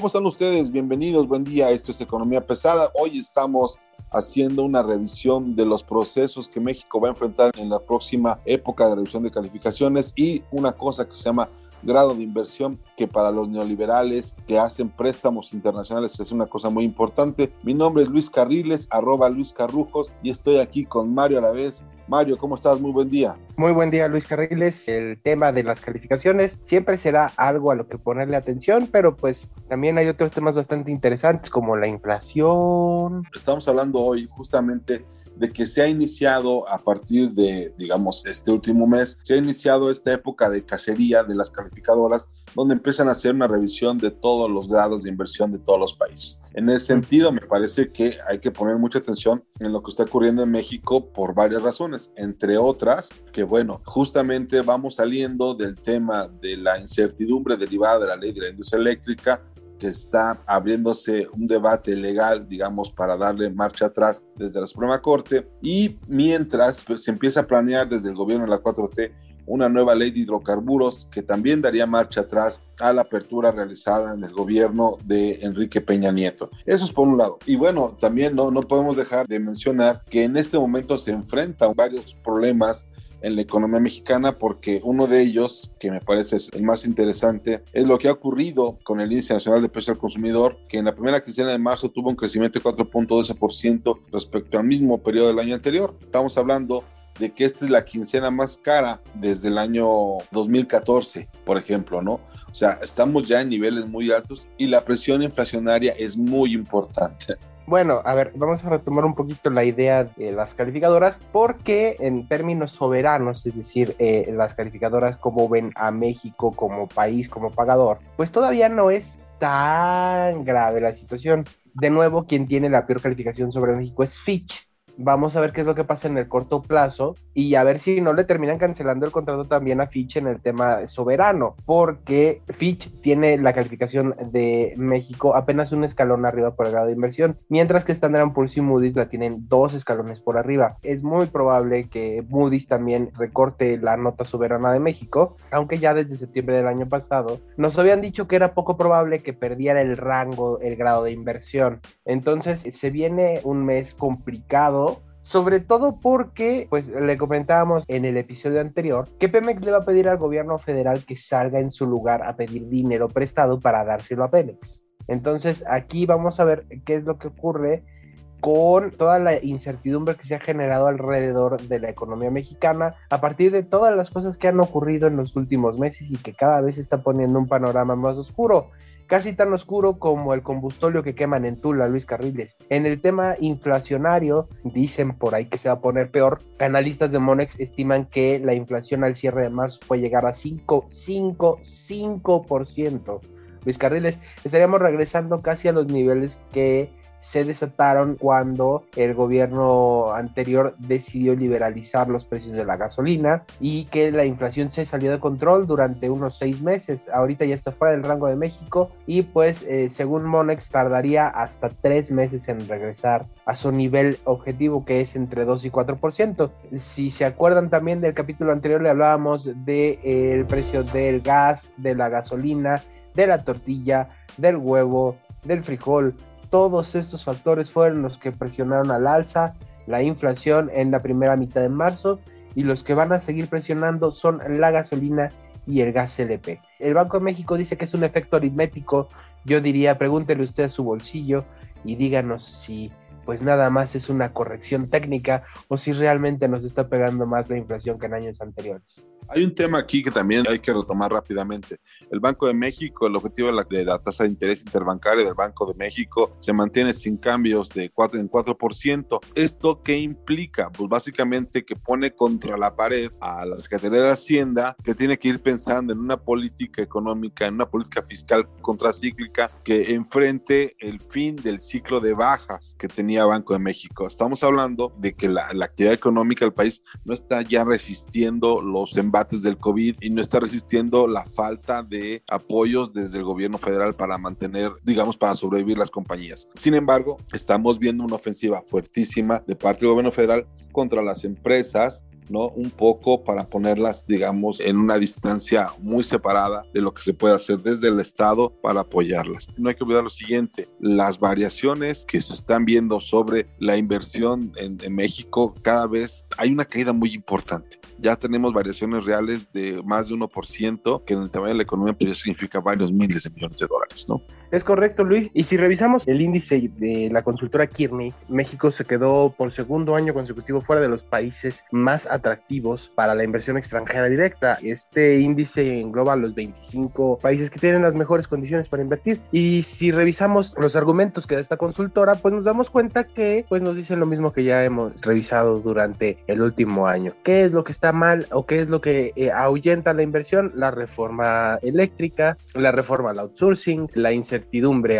¿Cómo están ustedes? Bienvenidos, buen día. Esto es Economía Pesada. Hoy estamos haciendo una revisión de los procesos que México va a enfrentar en la próxima época de revisión de calificaciones y una cosa que se llama grado de inversión que para los neoliberales que hacen préstamos internacionales es una cosa muy importante. Mi nombre es Luis Carriles, arroba Luis Carrujos y estoy aquí con Mario a la vez. Mario, ¿cómo estás? Muy buen día. Muy buen día, Luis Carriles. El tema de las calificaciones siempre será algo a lo que ponerle atención, pero pues también hay otros temas bastante interesantes como la inflación. Estamos hablando hoy justamente de que se ha iniciado a partir de, digamos, este último mes, se ha iniciado esta época de cacería de las calificadoras, donde empiezan a hacer una revisión de todos los grados de inversión de todos los países. En ese sentido, me parece que hay que poner mucha atención en lo que está ocurriendo en México por varias razones, entre otras, que bueno, justamente vamos saliendo del tema de la incertidumbre derivada de la ley de la industria eléctrica, que está abriéndose un debate legal, digamos, para darle marcha atrás desde la Suprema Corte y mientras pues, se empieza a planear desde el gobierno de la 4T una nueva ley de hidrocarburos que también daría marcha atrás a la apertura realizada en el gobierno de Enrique Peña Nieto. Eso es por un lado. Y bueno, también no, no podemos dejar de mencionar que en este momento se enfrentan varios problemas en la economía mexicana porque uno de ellos, que me parece el más interesante, es lo que ha ocurrido con el índice nacional de precios al consumidor, que en la primera quincena de marzo tuvo un crecimiento de 4.12% respecto al mismo periodo del año anterior. Estamos hablando de que esta es la quincena más cara desde el año 2014, por ejemplo, ¿no? O sea, estamos ya en niveles muy altos y la presión inflacionaria es muy importante. Bueno, a ver, vamos a retomar un poquito la idea de las calificadoras, porque en términos soberanos, es decir, eh, las calificadoras como ven a México como país, como pagador, pues todavía no es tan grave la situación. De nuevo, quien tiene la peor calificación sobre México es Fitch, Vamos a ver qué es lo que pasa en el corto plazo y a ver si no le terminan cancelando el contrato también a Fitch en el tema soberano, porque Fitch tiene la calificación de México apenas un escalón arriba por el grado de inversión, mientras que Standard Poor's y Moody's la tienen dos escalones por arriba. Es muy probable que Moody's también recorte la nota soberana de México, aunque ya desde septiembre del año pasado nos habían dicho que era poco probable que perdiera el rango, el grado de inversión. Entonces se viene un mes complicado sobre todo porque, pues le comentábamos en el episodio anterior, que Pemex le va a pedir al gobierno federal que salga en su lugar a pedir dinero prestado para dárselo a Pemex. Entonces aquí vamos a ver qué es lo que ocurre con toda la incertidumbre que se ha generado alrededor de la economía mexicana a partir de todas las cosas que han ocurrido en los últimos meses y que cada vez está poniendo un panorama más oscuro casi tan oscuro como el combustóleo que queman en Tula, Luis Carriles. En el tema inflacionario, dicen por ahí que se va a poner peor. Analistas de Monex estiman que la inflación al cierre de marzo puede llegar a 5, 5, 5%. Luis Carriles, estaríamos regresando casi a los niveles que se desataron cuando el gobierno anterior decidió liberalizar los precios de la gasolina y que la inflación se salió de control durante unos seis meses. Ahorita ya está fuera del rango de México y pues eh, según Monex tardaría hasta tres meses en regresar a su nivel objetivo que es entre 2 y 4%. Si se acuerdan también del capítulo anterior le hablábamos del de, eh, precio del gas, de la gasolina, de la tortilla, del huevo, del frijol, todos estos factores fueron los que presionaron al alza la inflación en la primera mitad de marzo y los que van a seguir presionando son la gasolina y el gas LP. El Banco de México dice que es un efecto aritmético. Yo diría, pregúntele usted a su bolsillo y díganos si pues nada más es una corrección técnica o si realmente nos está pegando más la inflación que en años anteriores. Hay un tema aquí que también hay que retomar rápidamente. El Banco de México, el objetivo de la, de la tasa de interés interbancaria del Banco de México se mantiene sin cambios de 4 en 4%. ¿Esto qué implica? Pues básicamente que pone contra la pared a la Secretaría de Hacienda que tiene que ir pensando en una política económica, en una política fiscal contracíclica que enfrente el fin del ciclo de bajas que tenía Banco de México. Estamos hablando de que la, la actividad económica del país no está ya resistiendo los embates del COVID y no está resistiendo la falta de apoyos desde el gobierno federal para mantener, digamos, para sobrevivir las compañías. Sin embargo, estamos viendo una ofensiva fuertísima de parte del gobierno federal contra las empresas ¿no? Un poco para ponerlas, digamos, en una distancia muy separada de lo que se puede hacer desde el Estado para apoyarlas. No hay que olvidar lo siguiente, las variaciones que se están viendo sobre la inversión en, en México, cada vez hay una caída muy importante ya tenemos variaciones reales de más de 1%, que en el tamaño de la economía pues, significa varios miles de millones de dólares, ¿no? Es correcto, Luis. Y si revisamos el índice de la consultora Kearney, México se quedó por segundo año consecutivo fuera de los países más atractivos para la inversión extranjera directa. Este índice engloba los 25 países que tienen las mejores condiciones para invertir. Y si revisamos los argumentos que da esta consultora, pues nos damos cuenta que pues nos dicen lo mismo que ya hemos revisado durante el último año. ¿Qué es lo que está mal o qué es lo que eh, ahuyenta la inversión? La reforma eléctrica, la reforma al outsourcing, la incertidumbre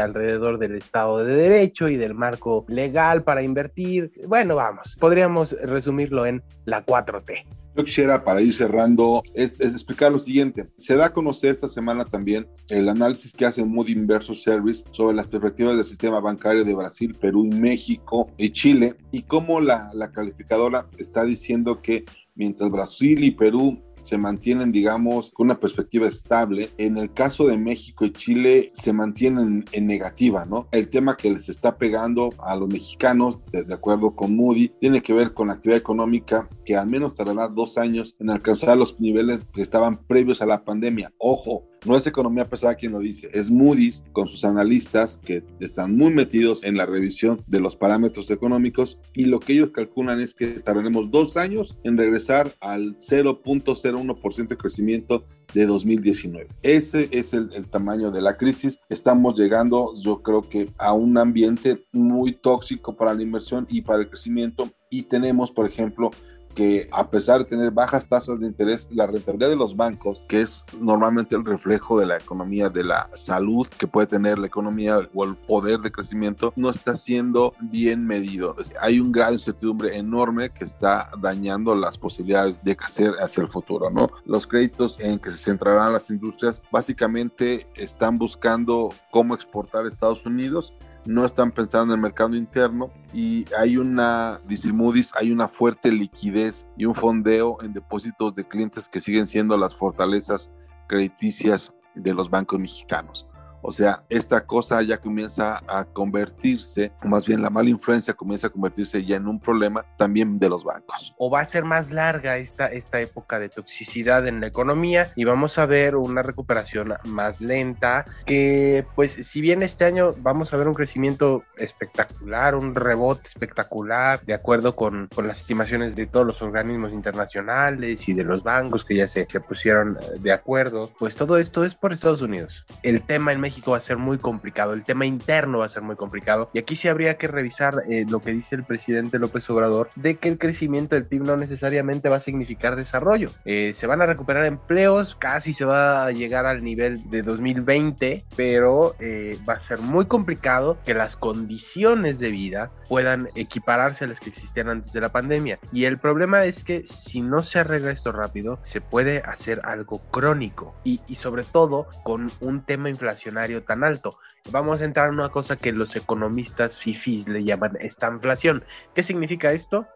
alrededor del Estado de Derecho y del marco legal para invertir. Bueno, vamos, podríamos resumirlo en la 4T. Yo quisiera, para ir cerrando, es, es, explicar lo siguiente. Se da a conocer esta semana también el análisis que hace Moody Inverso Service sobre las perspectivas del sistema bancario de Brasil, Perú, México y Chile y cómo la, la calificadora está diciendo que mientras Brasil y Perú se mantienen, digamos, con una perspectiva estable. En el caso de México y Chile se mantienen en negativa, ¿no? El tema que les está pegando a los mexicanos, de, acuerdo con Moody, tiene que ver con la actividad económica que al menos tardará dos años en alcanzar los niveles que estaban previos a la pandemia. Ojo, no es economía pesada quien lo dice, es Moody's con sus analistas que están muy metidos en la revisión de los parámetros económicos y lo que ellos calculan es que tardaremos dos años en regresar al 0.01% de crecimiento de 2019. Ese es el, el, tamaño de la crisis. Estamos llegando, yo creo que, a un ambiente muy tóxico para la inversión y para el crecimiento. Y tenemos, por ejemplo, que a pesar de tener bajas tasas de interés, la rentabilidad de los bancos, que es normalmente el reflejo de la economía, de la salud que puede tener la economía o el poder de crecimiento, no está siendo bien medido. Hay un grado de incertidumbre enorme que está dañando las posibilidades de crecer hacia el futuro, ¿no? Los créditos en que se centrarán las industrias básicamente están buscando cómo exportar a Estados Unidos no están pensando en el mercado interno y hay una, dice Moody's, hay una fuerte liquidez y un fondeo en depósitos de clientes que siguen siendo las fortalezas crediticias de los bancos mexicanos. O sea, esta cosa ya comienza a convertirse, más bien la mala influencia comienza a convertirse ya en un problema también de los bancos. O va a ser más larga esta, esta época de toxicidad en la economía y vamos a ver una recuperación más lenta que pues si bien este año vamos a ver un crecimiento espectacular, un rebote espectacular, de acuerdo con, con las estimaciones de todos los organismos internacionales y de los bancos que ya se, se pusieron de acuerdo, pues todo esto es por Estados Unidos. El tema en México México va a ser muy complicado, el tema interno va a ser muy complicado. Y aquí sí habría que revisar eh, lo que dice el presidente López Obrador, de que el crecimiento del PIB no necesariamente va a significar desarrollo. Eh, se van a recuperar empleos, casi se va a llegar al nivel de 2020, pero eh, va a ser muy complicado que las condiciones de vida puedan equipararse a las que existían antes de la pandemia. Y el problema es que si no se arregla esto rápido, se puede hacer algo crónico y, y sobre todo con un tema inflacionario tan alto. Vamos a entrar en una cosa que los economistas FIFIs le llaman estanflación. ¿Qué significa esto?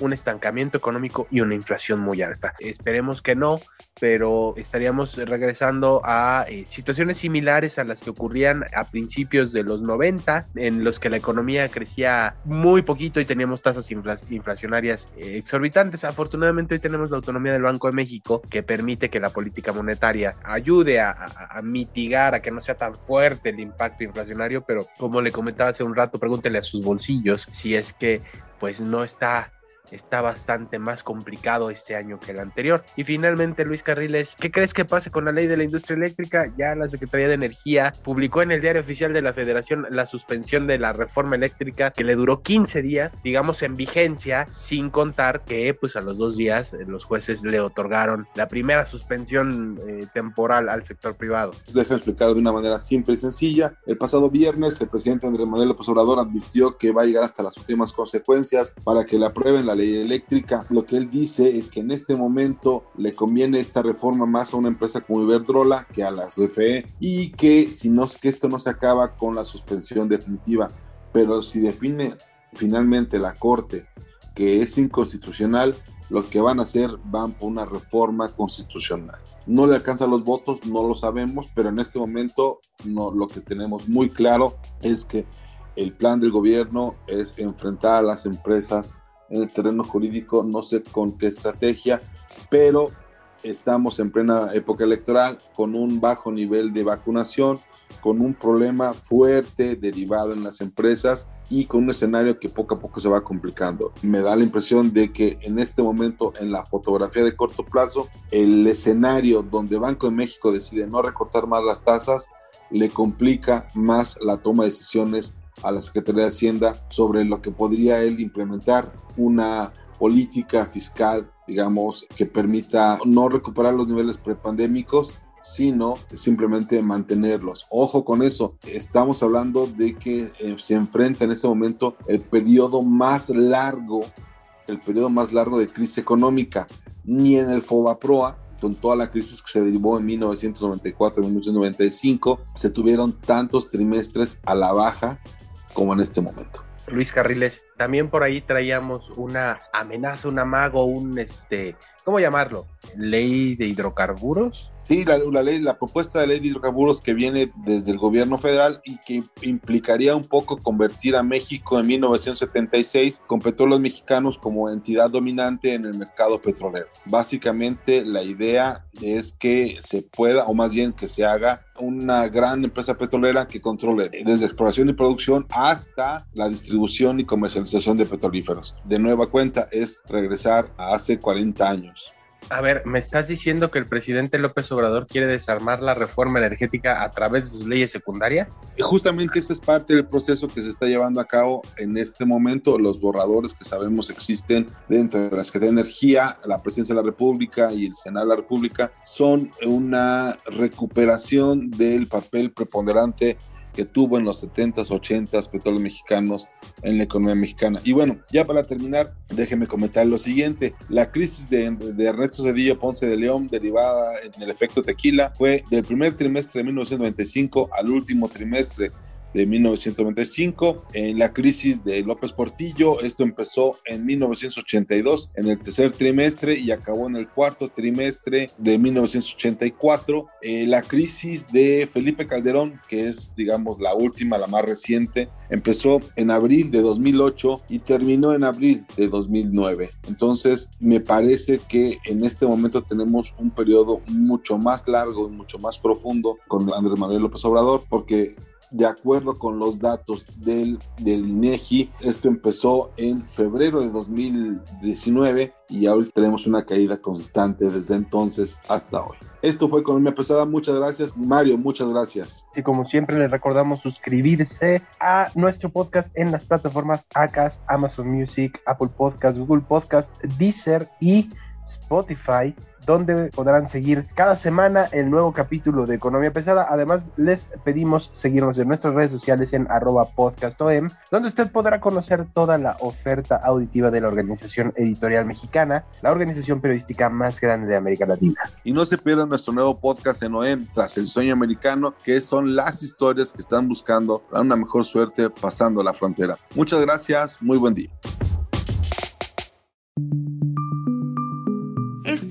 Un estancamiento económico y una inflación muy alta. Esperemos que no, pero estaríamos regresando a eh, situaciones similares a las que ocurrían a principios de los 90, en los que la economía crecía muy poquito y teníamos tasas infla inflacionarias eh, exorbitantes. Afortunadamente hoy tenemos la autonomía del Banco de México que permite que la política monetaria ayude a, a, a mitigar, a que no sea tan fuerte el impacto inflacionario, pero como le comentaba hace un rato, pregúntele a sus bolsillos si es que pues no está está bastante más complicado este año que el anterior. Y finalmente, Luis Carriles, ¿qué crees que pase con la ley de la industria eléctrica? Ya la Secretaría de Energía publicó en el diario oficial de la Federación la suspensión de la reforma eléctrica que le duró 15 días, digamos, en vigencia, sin contar que pues a los dos días eh, los jueces le otorgaron la primera suspensión eh, temporal al sector privado. Deja explicar de una manera simple y sencilla. El pasado viernes el presidente Andrés Manuel López Obrador advirtió que va a llegar hasta las últimas consecuencias para que le aprueben la ley eléctrica. Lo que él dice es que en este momento le conviene esta reforma más a una empresa como Iberdrola que a la CFE y que si no que esto no se acaba con la suspensión definitiva, pero si define finalmente la Corte que es inconstitucional, lo que van a hacer van por una reforma constitucional. No le alcanzan los votos, no lo sabemos, pero en este momento no, lo que tenemos muy claro es que el plan del gobierno es enfrentar a las empresas en el terreno jurídico, no sé con qué estrategia, pero estamos en plena época electoral con un bajo nivel de vacunación, con un problema fuerte derivado en las empresas y con un escenario que poco a poco se va complicando. Me da la impresión de que en este momento en la fotografía de corto plazo, el escenario donde Banco de México decide no recortar más las tasas le complica más la toma de decisiones a la Secretaría de Hacienda sobre lo que podría él implementar una política fiscal, digamos, que permita no recuperar los niveles prepandémicos, sino simplemente mantenerlos. Ojo con eso, estamos hablando de que eh, se enfrenta en este momento el periodo más largo, el periodo más largo de crisis económica. Ni en el FOBAPROA, con toda la crisis que se derivó en 1994-1995, se tuvieron tantos trimestres a la baja como en este momento. Luis Carriles, también por ahí traíamos una amenaza, un amago, un este, ¿cómo llamarlo? Ley de hidrocarburos. Sí, la, ley, la propuesta de ley de hidrocarburos que viene desde el gobierno federal y que implicaría un poco convertir a México en 1976 con petróleos mexicanos como entidad dominante en el mercado petrolero. Básicamente la idea es que se pueda, o más bien que se haga una gran empresa petrolera que controle desde exploración y producción hasta la distribución y comercialización de petrolíferos. De nueva cuenta es regresar a hace 40 años. A ver, ¿me estás diciendo que el presidente López Obrador quiere desarmar la reforma energética a través de sus leyes secundarias? Justamente ese es parte del proceso que se está llevando a cabo en este momento. Los borradores que sabemos existen dentro de la Secretaría de Energía, la Presidencia de la República y el Senado de la República son una recuperación del papel preponderante que tuvo en los 70s, 80s petróleos mexicanos en la economía mexicana. Y bueno, ya para terminar, déjeme comentar lo siguiente. La crisis de, de Ernesto Cedillo Ponce de León, derivada en el efecto tequila, fue del primer trimestre de 1995 al último trimestre de 1995, en la crisis de López Portillo, esto empezó en 1982, en el tercer trimestre y acabó en el cuarto trimestre de 1984, eh, la crisis de Felipe Calderón, que es digamos la última, la más reciente, empezó en abril de 2008 y terminó en abril de 2009. Entonces, me parece que en este momento tenemos un periodo mucho más largo mucho más profundo con Andrés Manuel López Obrador, porque de acuerdo con los datos del, del INEGI, esto empezó en febrero de 2019 y ahora tenemos una caída constante desde entonces hasta hoy. Esto fue Economía Pesada. Muchas gracias. Mario, muchas gracias. Y como siempre, les recordamos suscribirse a nuestro podcast en las plataformas Acast, Amazon Music, Apple Podcast, Google Podcast, Deezer y Spotify donde podrán seguir cada semana el nuevo capítulo de Economía Pesada. Además, les pedimos seguirnos en nuestras redes sociales en arroba podcastom, donde usted podrá conocer toda la oferta auditiva de la Organización Editorial Mexicana, la organización periodística más grande de América Latina. Y no se pierdan nuestro nuevo podcast en OEM, Tras el Sueño Americano, que son las historias que están buscando una mejor suerte pasando la frontera. Muchas gracias, muy buen día.